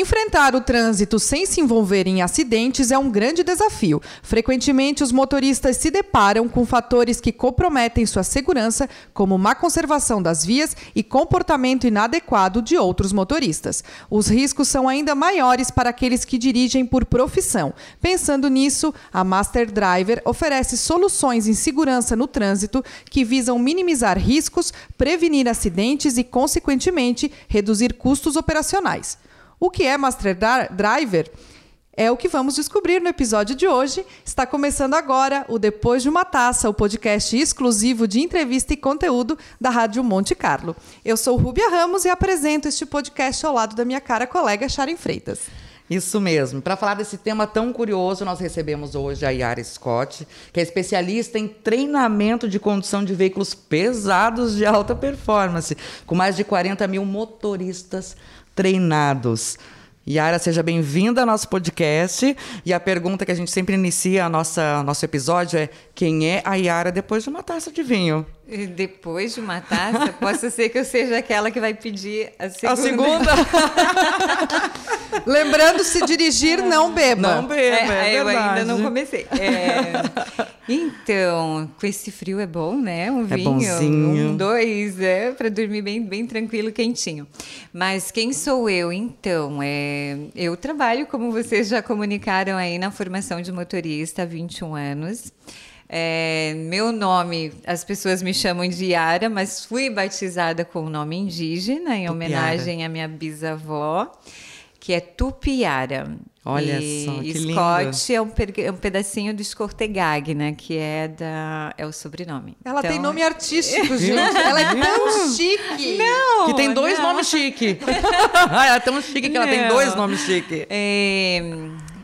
Enfrentar o trânsito sem se envolver em acidentes é um grande desafio. Frequentemente, os motoristas se deparam com fatores que comprometem sua segurança, como má conservação das vias e comportamento inadequado de outros motoristas. Os riscos são ainda maiores para aqueles que dirigem por profissão. Pensando nisso, a Master Driver oferece soluções em segurança no trânsito que visam minimizar riscos, prevenir acidentes e, consequentemente, reduzir custos operacionais. O que é Master Driver? É o que vamos descobrir no episódio de hoje. Está começando agora o Depois de uma Taça, o podcast exclusivo de entrevista e conteúdo da Rádio Monte Carlo. Eu sou Rúbia Ramos e apresento este podcast ao lado da minha cara colega Sharon Freitas. Isso mesmo. Para falar desse tema tão curioso, nós recebemos hoje a Yara Scott, que é especialista em treinamento de condução de veículos pesados de alta performance, com mais de 40 mil motoristas treinados. Yara, seja bem-vinda ao nosso podcast. E a pergunta que a gente sempre inicia a nossa nosso episódio é: quem é a Yara depois de uma taça de vinho? Depois de uma taça, possa ser que eu seja aquela que vai pedir a segunda. A segunda. Lembrando, se dirigir, não beba. Não beba, é, é Eu ainda não comecei. É, então, com esse frio é bom, né? Um é vinho, bonzinho. um, dois, é para dormir bem, bem tranquilo, quentinho. Mas quem sou eu? Então, é, eu trabalho, como vocês já comunicaram aí, na formação de motorista há 21 anos. É, meu nome, as pessoas me chamam de Yara, mas fui batizada com o nome indígena, em Tupiara. homenagem à minha bisavó, que é Tupiara. Olha e só, que Scott é um, é um, pedacinho do Scortegag, né? Que é, da, é o sobrenome. Ela então... tem nome artístico, gente. ela é tão chique. Não, que tem dois não. nomes chique. ela é tão chique que não. ela tem dois nomes chique. É,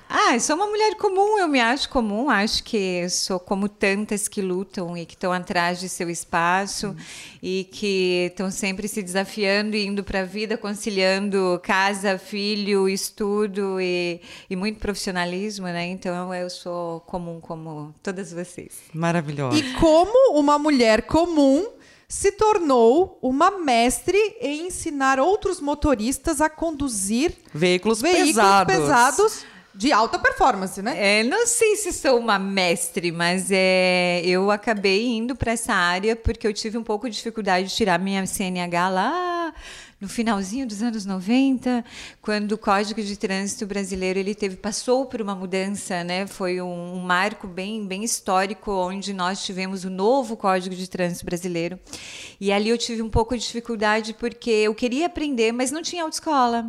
ah, sou uma mulher comum, eu me acho comum, acho que sou como tantas que lutam e que estão atrás de seu espaço hum. e que estão sempre se desafiando e indo para a vida, conciliando casa, filho, estudo e, e, muito profissionalismo, né? Então eu sou comum como todas vocês. Maravilhosa. E como uma mulher comum se tornou uma mestre em ensinar outros motoristas a conduzir veículos, veículos pesados. pesados de alta performance, né? É, não sei se sou uma mestre, mas é, eu acabei indo para essa área porque eu tive um pouco de dificuldade de tirar minha CNH lá no finalzinho dos anos 90, quando o Código de Trânsito brasileiro ele teve passou por uma mudança, né? Foi um, um marco bem bem histórico onde nós tivemos o novo Código de Trânsito brasileiro. E ali eu tive um pouco de dificuldade porque eu queria aprender, mas não tinha autoescola.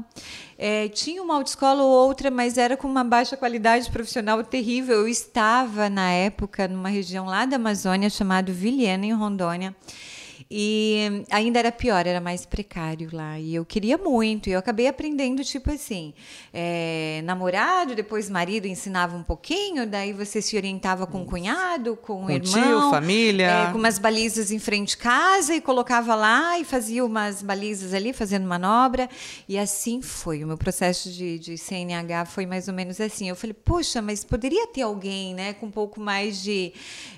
É, tinha uma autoescola ou outra, mas era com uma baixa qualidade profissional terrível. Eu estava, na época, numa região lá da Amazônia chamada Vilhena, em Rondônia. E ainda era pior, era mais precário lá. E eu queria muito. E eu acabei aprendendo, tipo assim, é, namorado, depois marido ensinava um pouquinho, daí você se orientava com o cunhado, com, o irmão. Tio, família. É, com umas balizas em frente de casa e colocava lá e fazia umas balizas ali, fazendo manobra. E assim foi. O meu processo de, de CNH foi mais ou menos assim. Eu falei, poxa, mas poderia ter alguém, né, com um pouco mais de,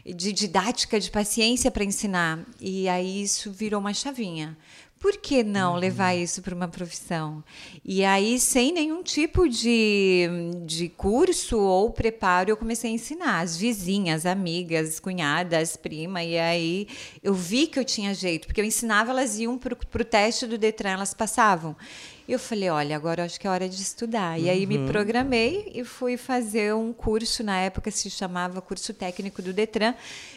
de didática, de paciência para ensinar. E aí isso virou uma chavinha. Por que não uhum. levar isso para uma profissão? E aí, sem nenhum tipo de, de curso ou preparo, eu comecei a ensinar as vizinhas, amigas, cunhadas, prima. E aí eu vi que eu tinha jeito, porque eu ensinava, elas iam para o teste do Detran, elas passavam. E eu falei, olha, agora acho que é hora de estudar. Uhum. E aí me uhum. programei e fui fazer um curso, na época se chamava Curso Técnico do Detran.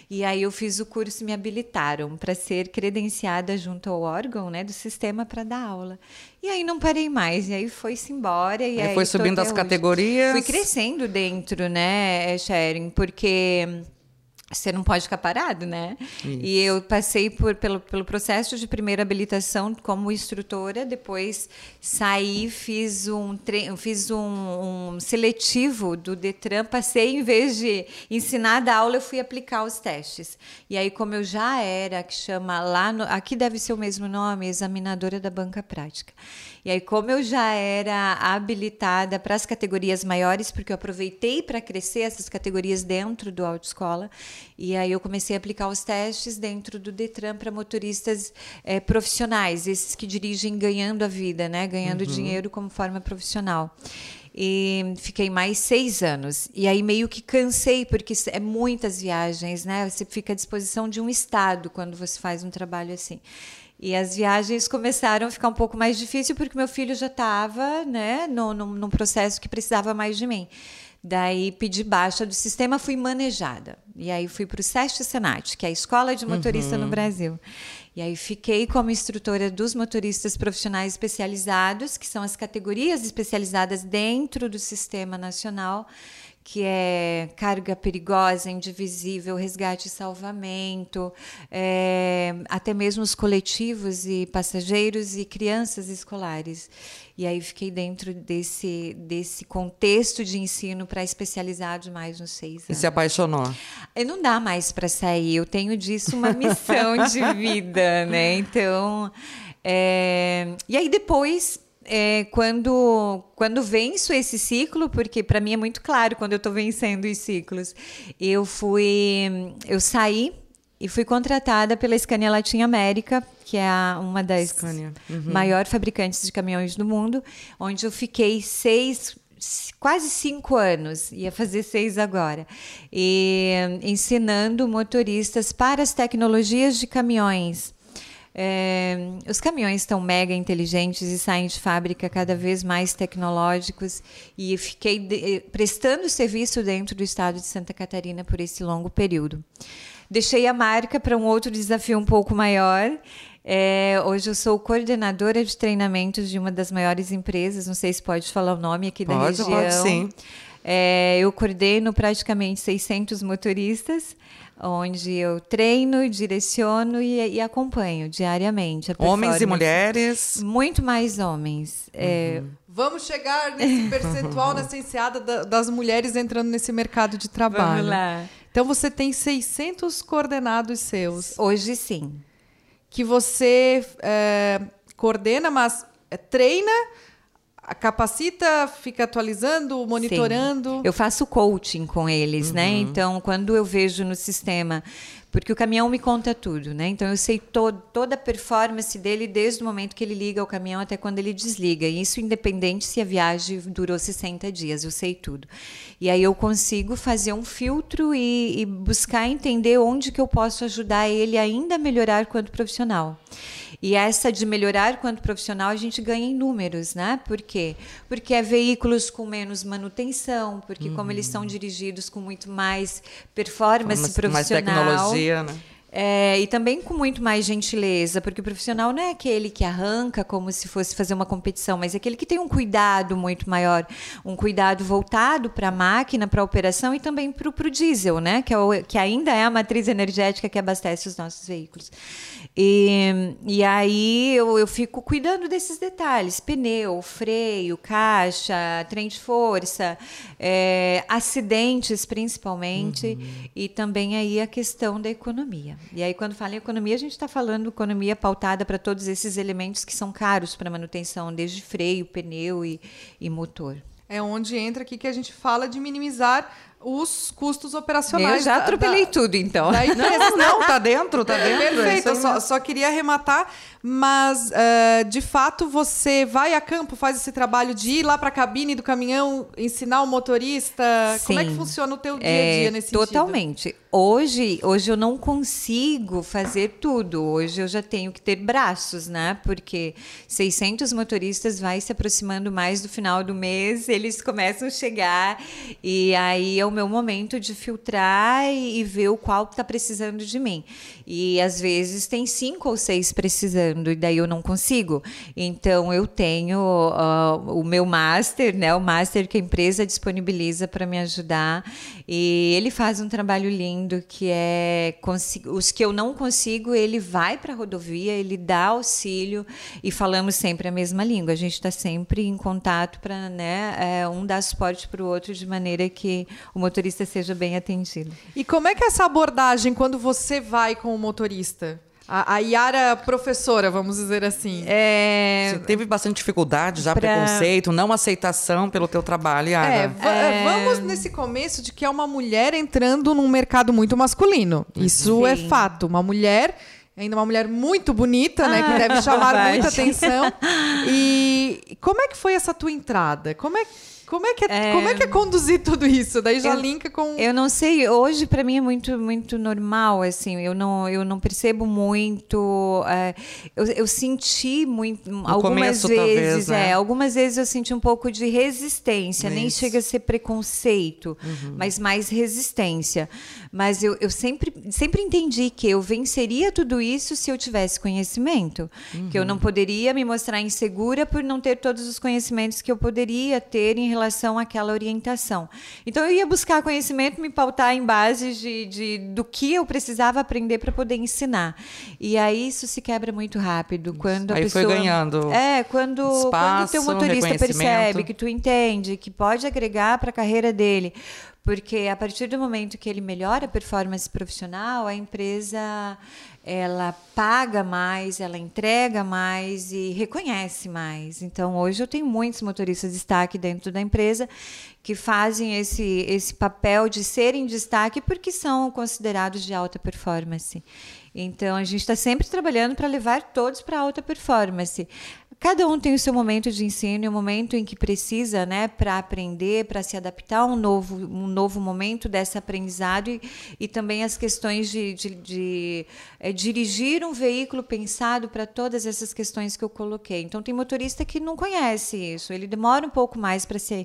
E aí eu fiz o curso e me habilitaram para ser credenciada junto ao órgão né, do sistema para dar aula. E aí não parei mais, e aí foi-se embora. E aí, aí foi subindo as hoje. categorias. Fui crescendo dentro, né, Sharing, porque você não pode ficar parado, né? Isso. E eu passei por, pelo, pelo processo de primeira habilitação como instrutora, depois saí, fiz um, fiz um, um seletivo do Detran, passei, em vez de ensinar da aula, eu fui aplicar os testes. E aí, como eu já era, que chama lá, no, aqui deve ser o mesmo nome, examinadora da banca prática. E aí, como eu já era habilitada para as categorias maiores, porque eu aproveitei para crescer essas categorias dentro do autoescola, escola E aí eu comecei a aplicar os testes dentro do Detran para motoristas é, profissionais, esses que dirigem ganhando a vida, né? Ganhando uhum. dinheiro como forma profissional. E fiquei mais seis anos. E aí meio que cansei, porque é muitas viagens, né? Você fica à disposição de um estado quando você faz um trabalho assim. E as viagens começaram a ficar um pouco mais difícil porque meu filho já estava né, no, no, num processo que precisava mais de mim. Daí pedi baixa do sistema, fui manejada. E aí fui para o SEST Senat, que é a Escola de Motorista uhum. no Brasil. E aí fiquei como instrutora dos motoristas profissionais especializados, que são as categorias especializadas dentro do sistema nacional que é carga perigosa, indivisível, resgate e salvamento, é, até mesmo os coletivos e passageiros e crianças escolares. E aí fiquei dentro desse, desse contexto de ensino para especializar mais nos seis anos. E se apaixonou? E não dá mais para sair, eu tenho disso uma missão de vida, né? Então, é, e aí depois é, quando, quando venço esse ciclo, porque para mim é muito claro quando eu estou vencendo os ciclos, eu fui, eu saí e fui contratada pela Scania Latin América, que é a, uma das uhum. maiores fabricantes de caminhões do mundo, onde eu fiquei seis, quase cinco anos, ia fazer seis agora, e, ensinando motoristas para as tecnologias de caminhões. É, os caminhões estão mega inteligentes e saem de fábrica cada vez mais tecnológicos e fiquei de, eh, prestando serviço dentro do estado de Santa Catarina por esse longo período. Deixei a marca para um outro desafio um pouco maior. É, hoje eu sou coordenadora de treinamentos de uma das maiores empresas, não sei se pode falar o nome aqui pode, da região. Pode, sim. É, eu coordeno praticamente 600 motoristas onde eu treino, direciono e, e acompanho diariamente. homens e mulheres? Muito mais homens. É, uhum. É... Vamos chegar nesse percentual, nessa enseada das mulheres entrando nesse mercado de trabalho. Vamos lá. Então você tem 600 coordenados seus. Hoje sim. Que você é, coordena, mas é, treina capacita, fica atualizando, monitorando. Sim. Eu faço coaching com eles, né? uhum. né? Então, quando eu vejo no sistema, porque o caminhão me conta tudo, né? Então eu sei to toda a performance dele desde o momento que ele liga o caminhão até quando ele desliga. E isso independente se a viagem durou 60 dias, eu sei tudo. E aí eu consigo fazer um filtro e, e buscar entender onde que eu posso ajudar ele ainda a melhorar quanto profissional. E essa de melhorar quanto profissional a gente ganha em números, né? Por quê? Porque é veículos com menos manutenção, porque uhum. como eles são dirigidos com muito mais performance mais, profissional. Mais tecnologia, né? É, e também com muito mais gentileza, porque o profissional não é aquele que arranca como se fosse fazer uma competição, mas é aquele que tem um cuidado muito maior, um cuidado voltado para a máquina, para a operação e também para o diesel, né? Que, é o, que ainda é a matriz energética que abastece os nossos veículos. E, e aí eu, eu fico cuidando desses detalhes: pneu, freio, caixa, trem de força, é, acidentes principalmente, uhum. e também aí a questão da economia. E aí, quando fala em economia, a gente está falando economia pautada para todos esses elementos que são caros para manutenção, desde freio, pneu e, e motor. É onde entra aqui que a gente fala de minimizar os custos operacionais. Eu já atropelei da, tudo, então. Não, não, tá dentro, tá dentro. Perfeito, eu só, só, queria arrematar, mas uh, de fato você vai a campo, faz esse trabalho de ir lá para a cabine do caminhão, ensinar o motorista. Sim. Como é que funciona o teu dia a dia é, nesse totalmente. sentido? Totalmente. Hoje, hoje eu não consigo fazer tudo. Hoje eu já tenho que ter braços, né? Porque 600 motoristas vai se aproximando mais do final do mês, eles começam a chegar e aí é o meu momento de filtrar e, e ver o qual está precisando de mim. E às vezes tem cinco ou seis precisando e daí eu não consigo. Então eu tenho uh, o meu master, né? O master que a empresa disponibiliza para me ajudar e ele faz um trabalho lindo que é os que eu não consigo ele vai para a rodovia, ele dá auxílio e falamos sempre a mesma língua. A gente está sempre em contato para né, é, um dar suporte para o outro de maneira que o motorista seja bem atendido. E como é que é essa abordagem quando você vai com o motorista? A, a Yara professora, vamos dizer assim. É... Você teve bastante dificuldade já, pra... preconceito, não aceitação pelo teu trabalho, Yara. É, é, vamos nesse começo de que é uma mulher entrando num mercado muito masculino. Isso Sim. é fato. Uma mulher ainda uma mulher muito bonita, né? Que deve chamar muita atenção. E como é que foi essa tua entrada? Como é que como é que é, é, como é, que é conduzir tudo isso? Daí já eu, linka com. Eu não sei. Hoje para mim é muito muito normal assim. Eu não eu não percebo muito. É, eu, eu senti muito no algumas começo, vezes. Talvez, né? é, algumas vezes eu senti um pouco de resistência. Isso. Nem chega a ser preconceito, uhum. mas mais resistência. Mas eu, eu sempre sempre entendi que eu venceria tudo isso se eu tivesse conhecimento. Uhum. Que eu não poderia me mostrar insegura por não ter todos os conhecimentos que eu poderia ter em relação àquela orientação. Então eu ia buscar conhecimento, me pautar em bases de, de do que eu precisava aprender para poder ensinar. E aí isso se quebra muito rápido quando a aí pessoa foi ganhando é quando espaço, quando o teu motorista percebe que tu entende que pode agregar para a carreira dele porque a partir do momento que ele melhora a performance profissional, a empresa ela paga mais, ela entrega mais e reconhece mais. Então, hoje eu tenho muitos motoristas de destaque dentro da empresa que fazem esse, esse papel de serem destaque porque são considerados de alta performance. Então, a gente está sempre trabalhando para levar todos para alta performance. Cada um tem o seu momento de ensino o momento em que precisa, né, para aprender, para se adaptar a um novo, um novo momento desse aprendizado e, e também as questões de, de, de é, dirigir um veículo pensado para todas essas questões que eu coloquei. Então, tem motorista que não conhece isso, ele demora um pouco mais para se,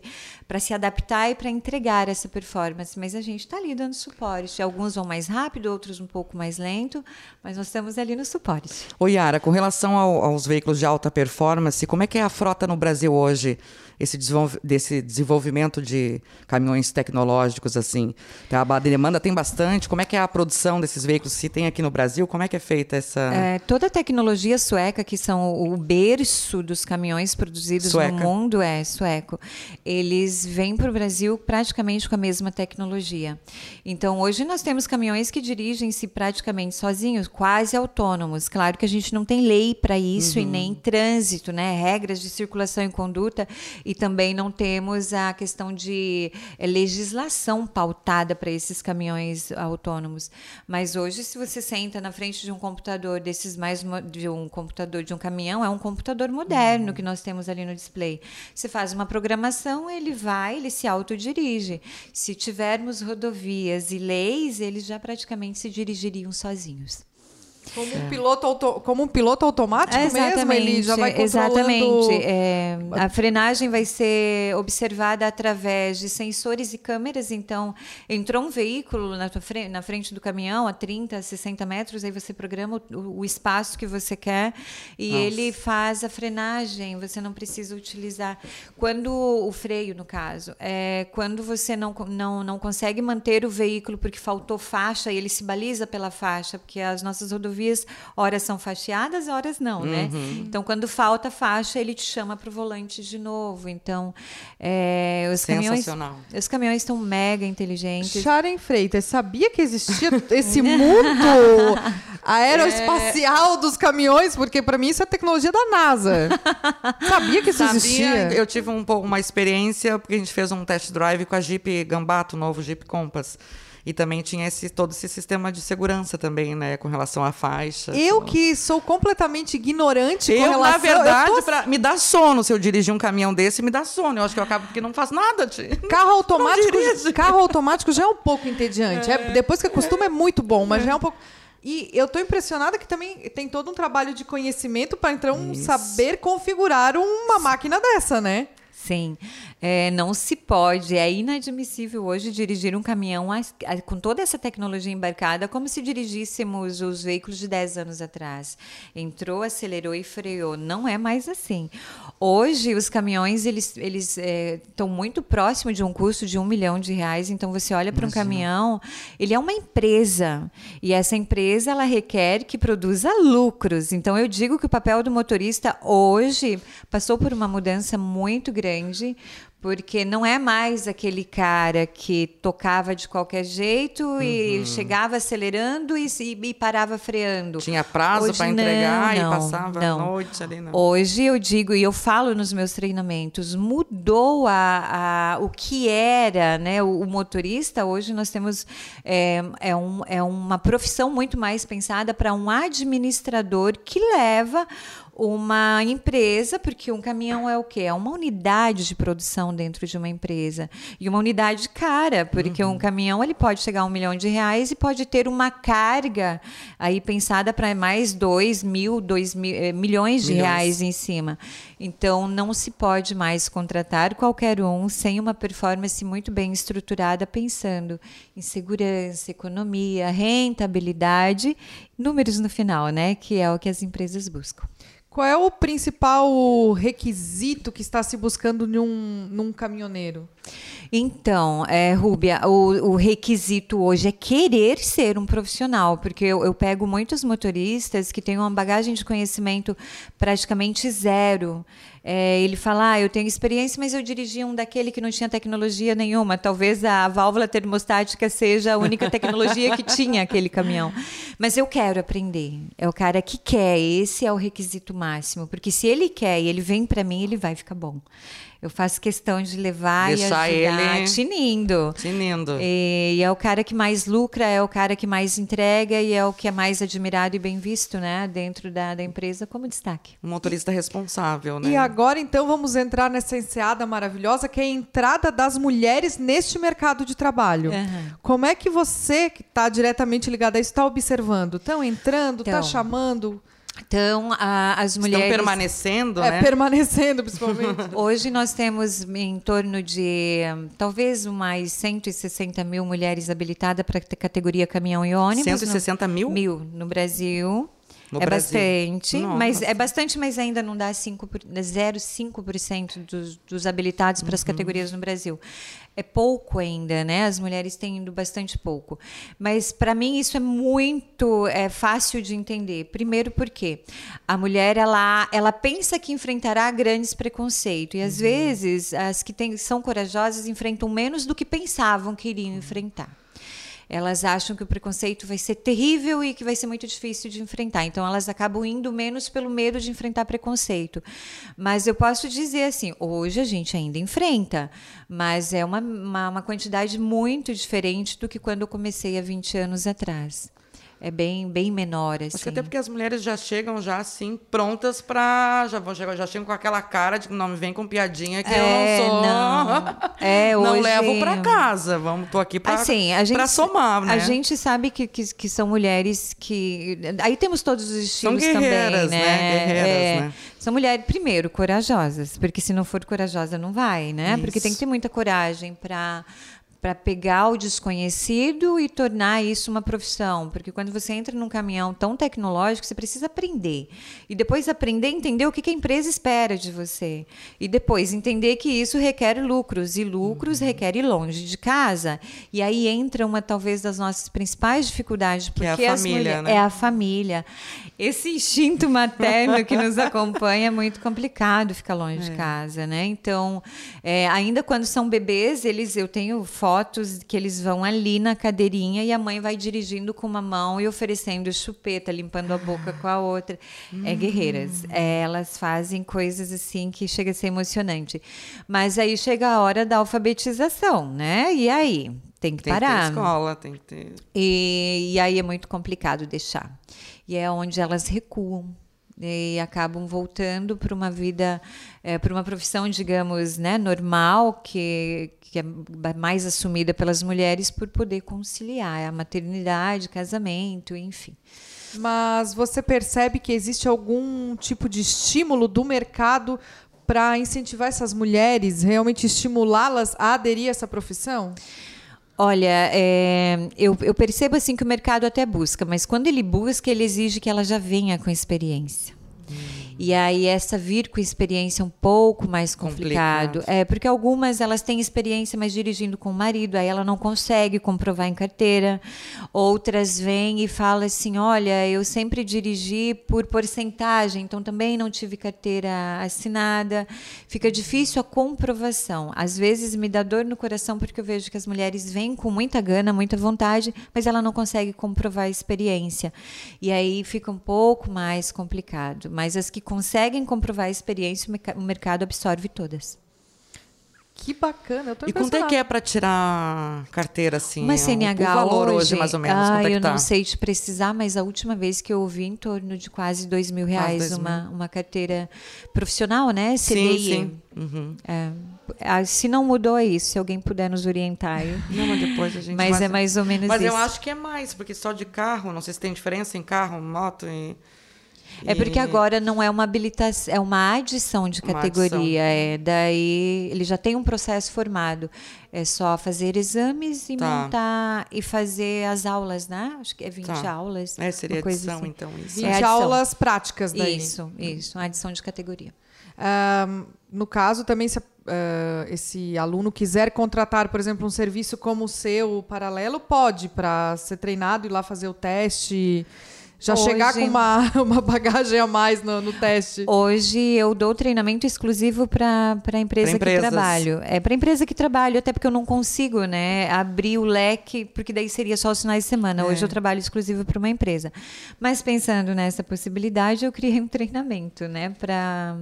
se adaptar e para entregar essa performance, mas a gente está ali dando suporte. Alguns vão mais rápido, outros um pouco mais lento, mas nós estamos ali no suporte. Oi, Yara, com relação ao, aos veículos de alta performance, performance, como é que é a frota no Brasil hoje? Esse desse desenvolvimento de caminhões tecnológicos assim? Tá, a demanda tem bastante. Como é que é a produção desses veículos? Se tem aqui no Brasil, como é que é feita essa? É, toda a tecnologia sueca, que são o berço dos caminhões produzidos sueca. no mundo, é sueco. Eles vêm para o Brasil praticamente com a mesma tecnologia. Então, hoje nós temos caminhões que dirigem-se praticamente sozinhos, quase autônomos. Claro que a gente não tem lei para isso uhum. e nem trânsito, né? Regras de circulação e conduta e também não temos a questão de é, legislação pautada para esses caminhões autônomos. Mas hoje, se você senta na frente de um computador desses mais de um computador de um caminhão, é um computador moderno uhum. que nós temos ali no display. Você faz uma programação, ele vai, ele se autodirige. Se tivermos rodovias e leis, eles já praticamente se dirigiriam sozinhos. Como um, piloto auto, como um piloto automático exatamente, mesmo, ele já vai controlando... Exatamente. É, a frenagem vai ser observada através de sensores e câmeras. Então, entrou um veículo na, frente, na frente do caminhão a 30, 60 metros, aí você programa o, o espaço que você quer e Nossa. ele faz a frenagem. Você não precisa utilizar... Quando o freio, no caso, é quando você não, não, não consegue manter o veículo porque faltou faixa e ele se baliza pela faixa, porque as nossas rodovias rodovias, horas são faixeadas, horas não, né? uhum. né? Então, quando falta faixa, ele te chama para o volante de novo. Então, é, os caminhões, os caminhões estão mega inteligentes. Sharon Freitas, sabia que existia esse mundo aeroespacial é... dos caminhões? Porque para mim isso é tecnologia da NASA. sabia que isso sabia, existia? Eu tive um pouco uma experiência porque a gente fez um test drive com a Jeep Gambato, novo Jeep Compass. E também tinha esse, todo esse sistema de segurança também, né? Com relação à faixa. Eu que sou completamente ignorante eu, com relação... na verdade, tô... pra, me dá sono se eu dirigir um caminhão desse, me dá sono. Eu acho que eu acabo porque não faço nada. De... Carro automático, carro automático já é um pouco entediante. É. É, depois que acostuma é muito bom, mas já é um pouco... E eu estou impressionada que também tem todo um trabalho de conhecimento para então Isso. saber configurar uma máquina dessa, né? Sim, é, não se pode, é inadmissível hoje dirigir um caminhão a, a, com toda essa tecnologia embarcada como se dirigíssemos os veículos de 10 anos atrás. Entrou, acelerou e freou. Não é mais assim. Hoje, os caminhões eles eles estão é, muito próximo de um custo de um milhão de reais. Então, você olha para um caminhão, ele é uma empresa. E essa empresa ela requer que produza lucros. Então, eu digo que o papel do motorista hoje passou por uma mudança muito grande porque não é mais aquele cara que tocava de qualquer jeito uhum. e chegava acelerando e, e, parava freando. Tinha prazo para entregar não, e passava não. a noite ali. Não. Hoje eu digo e eu falo nos meus treinamentos, mudou a, a o que era né, o, o, motorista. Hoje nós temos é, é, um, é uma profissão muito mais pensada para um administrador que leva uma empresa, porque um caminhão é o quê? É uma unidade de produção dentro de uma empresa. E uma unidade cara, porque uhum. um caminhão ele pode chegar a um milhão de reais e pode ter uma carga aí pensada para mais dois mil, dois mil, eh, milhões de milhões. reais em cima. Então não se pode mais contratar qualquer um sem uma performance muito bem estruturada, pensando em segurança, economia, rentabilidade, números no final, né? Que é o que as empresas buscam. Qual é o principal requisito que está se buscando num, num caminhoneiro? Então, é, Rúbia, o, o, requisito hoje é querer ser um profissional, porque eu, eu, pego muitos motoristas que têm uma bagagem de conhecimento praticamente zero. É, ele fala, ah, eu tenho experiência, mas eu dirigi um daquele que não tinha tecnologia nenhuma. Talvez a válvula termostática seja a única tecnologia que tinha aquele caminhão. Mas eu quero aprender. É o cara que quer, esse é o requisito máximo. Porque se ele quer e ele vem para mim, ele vai ficar bom. Eu faço questão de levar Deixar e ajudar ele tinindo. Tinindo. E, e, é o cara que mais lucra, é o cara que mais entrega e é o que é mais admirado e bem visto, né? Dentro da, da empresa como destaque. Um motorista responsável, né? E agora, então, vamos entrar nessa enseada maravilhosa que é a entrada das mulheres neste mercado de trabalho. Uhum. Como é que você, que está diretamente ligado a isso, está observando? Estão entrando, está então, chamando? Então, a, as mulheres. Estão permanecendo, é, né? Permanecendo, principalmente. Hoje nós temos em torno de talvez mais 160 mil mulheres habilitadas para a categoria caminhão e ônibus. 160 no, mil? Mil no Brasil. No é Brasil. bastante, Nossa. mas é bastante, mas ainda não dá 0,5% dos, dos habilitados para as uhum. categorias no Brasil. É pouco ainda, né? As mulheres têm indo bastante pouco. Mas para mim isso é muito é, fácil de entender. Primeiro porque a mulher ela, ela pensa que enfrentará grandes preconceitos e às uhum. vezes as que tem, são corajosas enfrentam menos do que pensavam que iriam enfrentar elas acham que o preconceito vai ser terrível e que vai ser muito difícil de enfrentar. Então, elas acabam indo menos pelo medo de enfrentar preconceito. Mas eu posso dizer assim: hoje a gente ainda enfrenta, mas é uma, uma, uma quantidade muito diferente do que quando eu comecei há 20 anos atrás é bem, bem menor. Assim. Acho que até porque as mulheres já chegam já assim, prontas para já vão chegar, já chegam com aquela cara de que não me vem com piadinha que é, eu não é, sou. Não, é, não hoje... levo para casa. Vamos, tô aqui para assim, somar, né? A gente sabe que, que, que, são mulheres que. Aí temos todos os estilos são guerreiras, também, né? né? Guerreiras, é, né? São mulheres, primeiro, corajosas, porque se não for corajosa, não vai, né? Isso. Porque tem que ter muita coragem para para pegar o desconhecido e tornar isso uma profissão, porque quando você entra num caminhão tão tecnológico, você precisa aprender e depois aprender a entender o que a empresa espera de você e depois entender que isso requer lucros e lucros uhum. requer ir longe de casa e aí entra uma talvez das nossas principais dificuldades porque é a família, né? é a família. Esse instinto materno que nos acompanha é muito complicado ficar longe é. de casa, né? Então, é, ainda quando são bebês, eles eu tenho fotos que eles vão ali na cadeirinha e a mãe vai dirigindo com uma mão e oferecendo chupeta, limpando a boca com a outra. É guerreiras. Hum. É, elas fazem coisas assim que chega a ser emocionante. Mas aí chega a hora da alfabetização, né? E aí? Tem que tem parar. Tem que ter escola, tem que ter. E, e aí é muito complicado deixar. E é onde elas recuam e acabam voltando para uma vida, é, para uma profissão, digamos, né, normal, que, que é mais assumida pelas mulheres por poder conciliar a maternidade, casamento, enfim. Mas você percebe que existe algum tipo de estímulo do mercado para incentivar essas mulheres, realmente estimulá-las a aderir a essa profissão? Olha, é, eu, eu, percebo assim que o mercado até busca, mas quando ele busca, ele exige que ela já venha com experiência. E aí essa vir com experiência um pouco mais complicado. Complicado. É, porque algumas elas têm experiência, mas dirigindo com o marido, aí ela não consegue comprovar em carteira. Outras vêm e falam assim: olha, eu sempre dirigi por porcentagem, então também não tive carteira assinada. Fica difícil a comprovação. Às vezes me dá dor no coração porque eu vejo que as mulheres vêm com muita gana, muita vontade, mas ela não consegue comprovar a experiência. E aí fica um pouco mais complicado. Mas as que conseguem comprovar a experiência, o merca- o mercado absorve todas. Que bacana, eu tô E quanto é que é para tirar carteira assim? Uma O- CNH o valor hoje, hoje, mais ou menos, ah, é eu tá? não sei te precisar, mas a última vez que eu ouvi em torno de quase dois mil reais dois uma, uma carteira profissional, né? Sim, CDI. sim. Uhum. É. Se não mudou é isso, se alguém puder nos orientar. eu- Não, mas depois a gente Mas é mais ou menos Mas isso. eu acho que é mais, porque só de carro, não sei se tem diferença em carro, moto e É porque agora não é uma habilitação, é uma adição de categoria. É, daí ele já tem um processo formado. É só fazer exames e Tá. montar e fazer as aulas, né? Acho que é 20 Tá. aulas. É, seria adição, assim. então, isso. 20 É adição. aulas práticas daí. Isso, isso, uma adição de categoria. Ahn, no caso, também, se ah, esse aluno quiser contratar, por exemplo, um serviço como o seu, paralelo, pode, para ser treinado e lá fazer o teste. Já Hoje- chegar com uma, uma bagagem a mais no, no teste. Hoje eu dou treinamento exclusivo para a empresa que trabalho. É para empresa que trabalho, até porque eu não consigo, né, abrir o leque, porque daí seria só os finais de semana. Hoje É. eu trabalho exclusivo para uma empresa. Mas pensando nessa possibilidade, eu criei um treinamento, né, para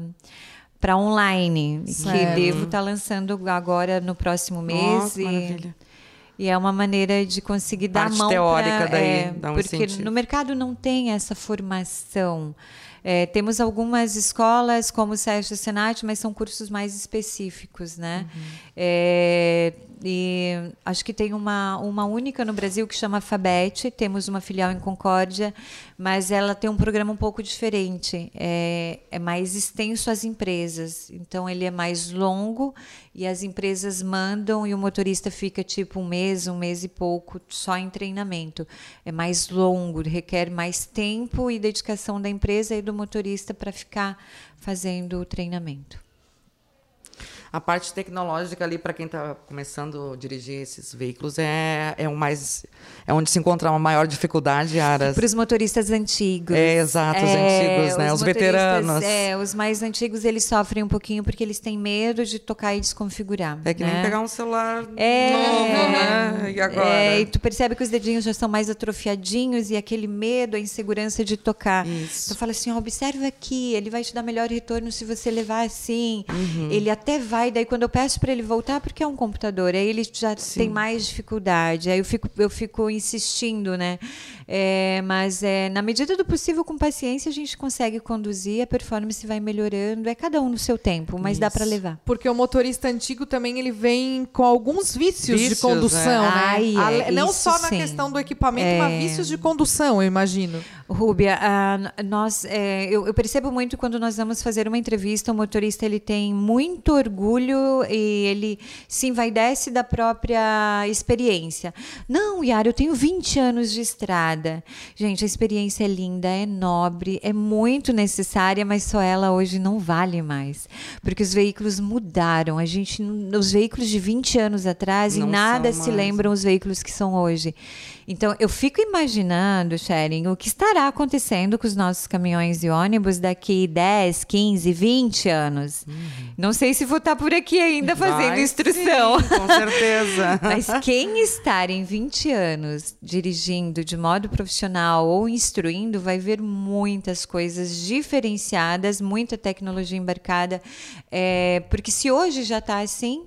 para online, Certo. que devo estar lançando agora no próximo mês Nossa, e maravilha. E é uma maneira de conseguir dar Parte mão teórica pra, daí, é, dá um porque incentivo. no mercado não tem essa formação. É, temos algumas escolas como o Sérgio Senat, mas são cursos mais específicos, né? Uhum. É, e acho que tem uma, uma única no Brasil que chama Fabete, temos uma filial em Concórdia, mas ela tem um programa um pouco diferente. É, é mais extenso às empresas, então ele é mais longo e as empresas mandam e o motorista fica tipo um mês, um mês e pouco só em treinamento. É mais longo, requer mais tempo e dedicação da empresa e do motorista para ficar fazendo o treinamento. A parte tecnológica ali para quem está começando a dirigir esses veículos é é o mais é onde se encontra uma maior dificuldade, Aras. Para os motoristas antigos. É, exato, os antigos, né? Os motoristas, veteranos. É, os mais antigos eles sofrem um pouquinho porque eles têm medo de tocar e desconfigurar. É que né? nem pegar um celular É, novo, né? E agora? É, e tu percebe que os dedinhos já estão mais atrofiadinhos e aquele medo, a insegurança de tocar. Isso. Então fala assim, observa aqui, ele vai te dar melhor retorno se você levar assim. Uhum. Ele até vai, daí quando eu peço para ele voltar, porque é um computador, aí ele já tem mais dificuldade. Aí eu fico, eu fico insistindo, né? É, mas é, na medida do possível, com paciência, a gente consegue conduzir, a performance vai melhorando. É cada um no seu tempo, mas dá para Isso. levar. Porque o motorista antigo também ele vem com alguns vícios, de Vícios, condução, é. né? Ai, é, Não isso só na sim. questão do equipamento, É. mas vícios de condução, eu imagino. Rúbia, n- nós, é, eu, eu percebo muito quando nós vamos fazer uma entrevista, o motorista ele tem muito orgulho e ele se envaidece da própria experiência. Não, Yara, eu tenho 20 anos de estrada. Gente, a experiência é linda, é nobre, é muito necessária, mas só ela hoje não vale mais. Porque os veículos mudaram. A gente, os veículos de 20 anos atrás, Não em nada se lembram os veículos que são hoje. Então, eu fico imaginando, Sharon, o que estará acontecendo com os nossos caminhões e ônibus daqui 10, 15, 20 anos. Não sei se vou estar por aqui ainda fazendo Uhum. Vai instrução. sim, com certeza. Mas quem estar em 20 anos dirigindo de modo profissional ou instruindo vai ver muitas coisas diferenciadas, muita tecnologia embarcada. É, porque se hoje já está assim,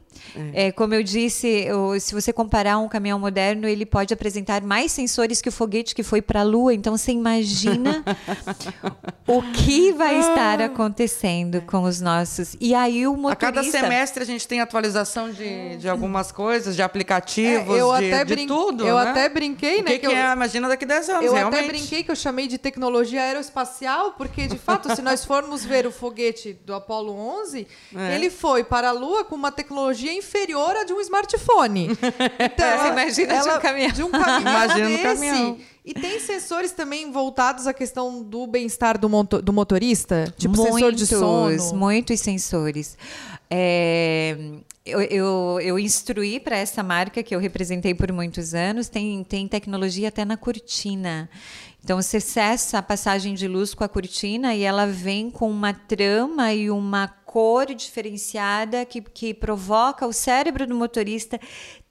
é, como eu disse, o- se você comparar um caminhão moderno, ele pode apresentar mais sensores que o foguete que foi para a Lua. Então você imagina o que vai estar acontecendo com os nossos. E aí o A motorista. cada semestre a gente tem atualização de, de algumas coisas, de aplicativos, É, eu de, até de tudo. eu né? até brinquei, o né, Que, que que eu- é? Imagina daqui 10 anos, Eu realmente. até brinquei que eu chamei de tecnologia aeroespacial, porque, de fato, se nós formos ver o foguete do Apollo 11, É. ele foi para a Lua com uma tecnologia inferior à de um smartphone. Então, imagina de um caminhão. De um caminhão Imagina um desse. caminhão. E tem sensores também voltados à questão do bem-estar do, moto- do motorista? Tipo sensor de sono? Muitos sensores. É, eu, eu, eu instruí para essa marca que eu representei por muitos anos, tem, tem tecnologia até na cortina. Então, você cessa a passagem de luz com a cortina e ela vem com uma trama e uma cor diferenciada que, que provoca o cérebro do motorista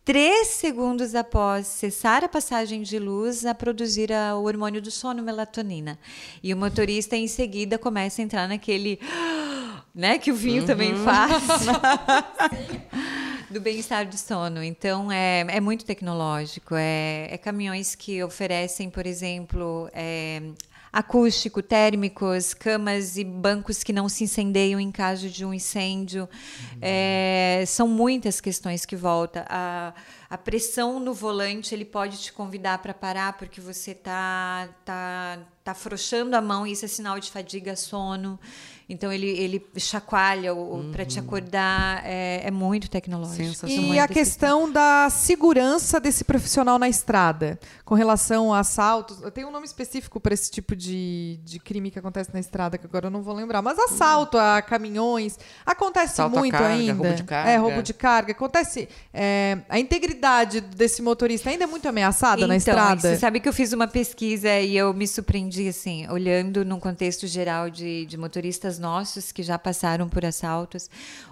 três segundos após cessar a passagem de luz a produzir a- o hormônio do sono, melatonina. E o motorista em seguida começa a entrar naquele, né, que o vinho também faz. do bem-estar do sono. Então, é, é muito tecnológico. É, é caminhões que oferecem, por exemplo, é, acústico, térmicos, camas e bancos que não se incendeiam em caso de um incêndio. É, são muitas questões que voltam. A, a pressão no volante, ele pode te convidar para parar porque você está tá, tá afrouxando a mão e isso é sinal de fadiga, sono. Então, ele, ele chacoalha para te acordar. É, é muito tecnológico. E Muito a questão da segurança desse profissional na estrada, com relação a assaltos. Tem um nome específico para esse tipo de, de crime que acontece na estrada, que agora eu não vou lembrar. Mas assalto a caminhões acontece Assalto a muito carga, ainda. roubo de carga. É, roubo de carga. Acontece. é, a integridade desse motorista ainda é muito ameaçada na Então, estrada. Você sabe que eu fiz uma pesquisa e eu me surpreendi, assim, olhando num contexto geral de, de motoristas nossos que já passaram por assaltos.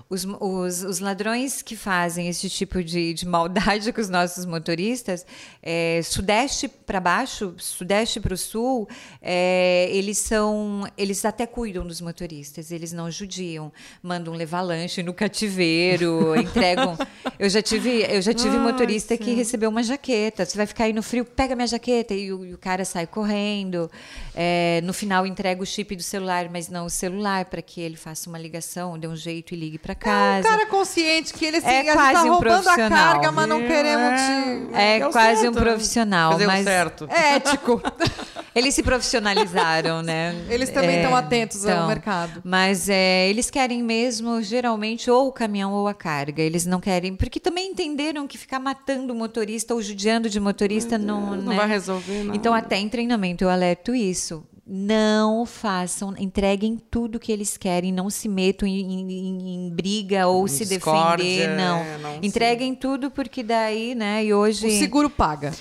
Os, os, os ladrões que fazem esse tipo de, de maldade com os nossos motoristas, é, sudeste para baixo, sudeste para o sul, é, eles são, eles até cuidam dos motoristas, eles não judiam, mandam levar lanche no cativeiro, entregam. Eu já tive, eu já tive motorista que recebeu uma jaqueta. Você vai ficar aí no frio, pega minha jaqueta e o, e o cara sai correndo. É, no final entrega o chip do celular, mas não o celular para que ele faça uma ligação, dê um jeito e ligue para É um casa. cara consciente que ele assim, É tá quase um roubando a profissional. carga, mas não queremos te. É É quase certo. um profissional, Fazer mas certo. É ético. eles se profissionalizaram, né? Eles também É, estão atentos ao mercado. Mas é, eles querem mesmo, geralmente, ou o caminhão ou a carga. Eles não querem. Porque também entenderam que ficar matando o motorista ou judiando de motorista não. Não né? vai resolver, não. Então, até em treinamento, eu alerto isso. Não façam, entreguem tudo que eles querem, não se metam em, em- em briga ou se discórdia, defender, não. é, não entreguem tudo porque daí, né? E hoje O seguro paga.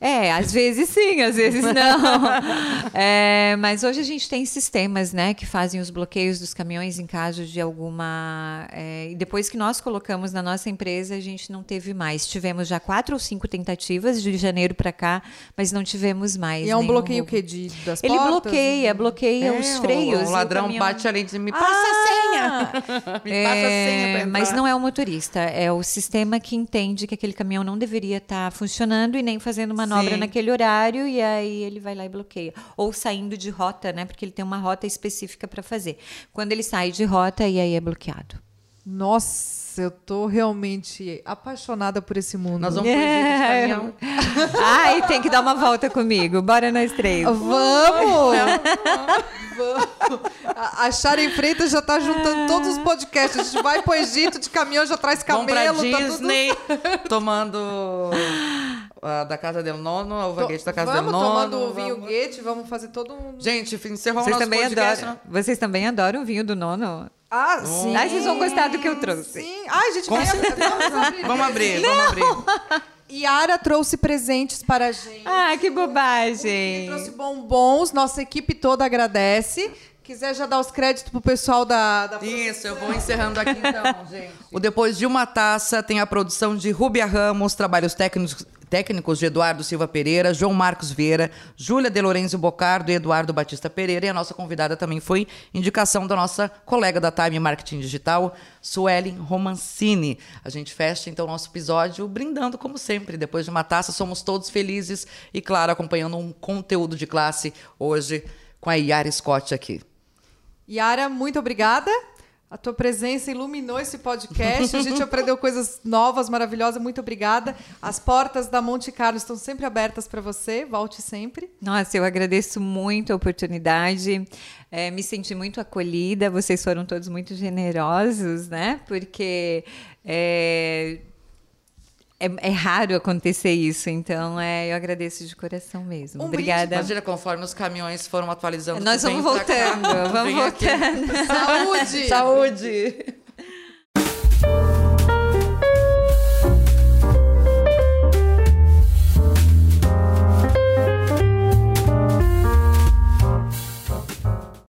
É, às vezes sim, às vezes não. É, mas hoje a gente tem sistemas, né, que fazem os bloqueios dos caminhões em caso de alguma. é, e depois que nós colocamos na nossa empresa, a gente não teve mais. Tivemos já quatro ou cinco tentativas de janeiro para cá, mas não tivemos mais. E é um bloqueio o roubo. quê? De, das Ele portas? bloqueia, bloqueia É, os freios. O, ladrão bate ali e diz: me passa a senha. me passa a senha É, entrar. mas não é o motorista, é o sistema que entende que aquele caminhão não deveria estar funcionando e nem fazendo manobra Sim. naquele horário e aí ele vai lá e bloqueia. Ou saindo de rota, né? Porque ele tem uma rota específica para fazer. Quando ele sai de rota, e aí é bloqueado. Nossa, eu tô realmente apaixonada por esse mundo. Nós vamos fugir de caminhão. Ai, tem que dar uma volta comigo. Bora nós três. Vamos! Vamos! A, a Sharon Freitas já tá juntando todos os podcasts. A gente vai pro Egito de caminhão, já traz Vamos pra camelo. tá tudo- Disney, tomando a da Casa del Nono, a uva guete da Casa vamos del Nono. tomando o vinho vamos- Guete, vamos fazer todo um... Gente, encerrou o Vocês nosso também, podcast. adoram, vocês também adoram o vinho do nono? Ah, sim. Ai, vocês vão gostar do que eu trouxe. Sim. Ai, gente, Com vai abrir. Vamos abrir. Vamos abrir, vamos abrir. Yara trouxe presentes para a gente. Ah, que bobagem. trouxe bombons, nossa equipe toda agradece. Quiser já dar os créditos pro pessoal da... da Isso, eu vou encerrando aqui então, gente. O Depois de uma Taça tem a produção de Rúbia Ramos, trabalhos técnicos, técnicos de Eduardo Silva Pereira, João Marcos Vieira, Júlia De Lorenzo Bocardo e Eduardo Batista Pereira. E a nossa convidada também foi indicação da nossa colega da Time Marketing Digital, Suelen Romancini. A gente fecha então o nosso episódio brindando, como sempre. Depois de uma taça, somos todos felizes e, claro, acompanhando um conteúdo de classe hoje com a Yara Scott aqui. Yara, muito obrigada. A tua presença iluminou esse podcast. A gente aprendeu coisas novas, maravilhosas. Muito obrigada. As portas da Monte Carlo estão sempre abertas para você. Volte sempre. Nossa, eu agradeço muito a oportunidade. É, me senti muito acolhida. Vocês foram todos muito generosos, né? Porque é, é, é, raro acontecer isso, então é, eu agradeço de coração mesmo. Um Obrigada. Brinde. Imagina, conforme os caminhões foram atualizando. Nós vamos voltando, vamos voltando. Saúde! Saúde!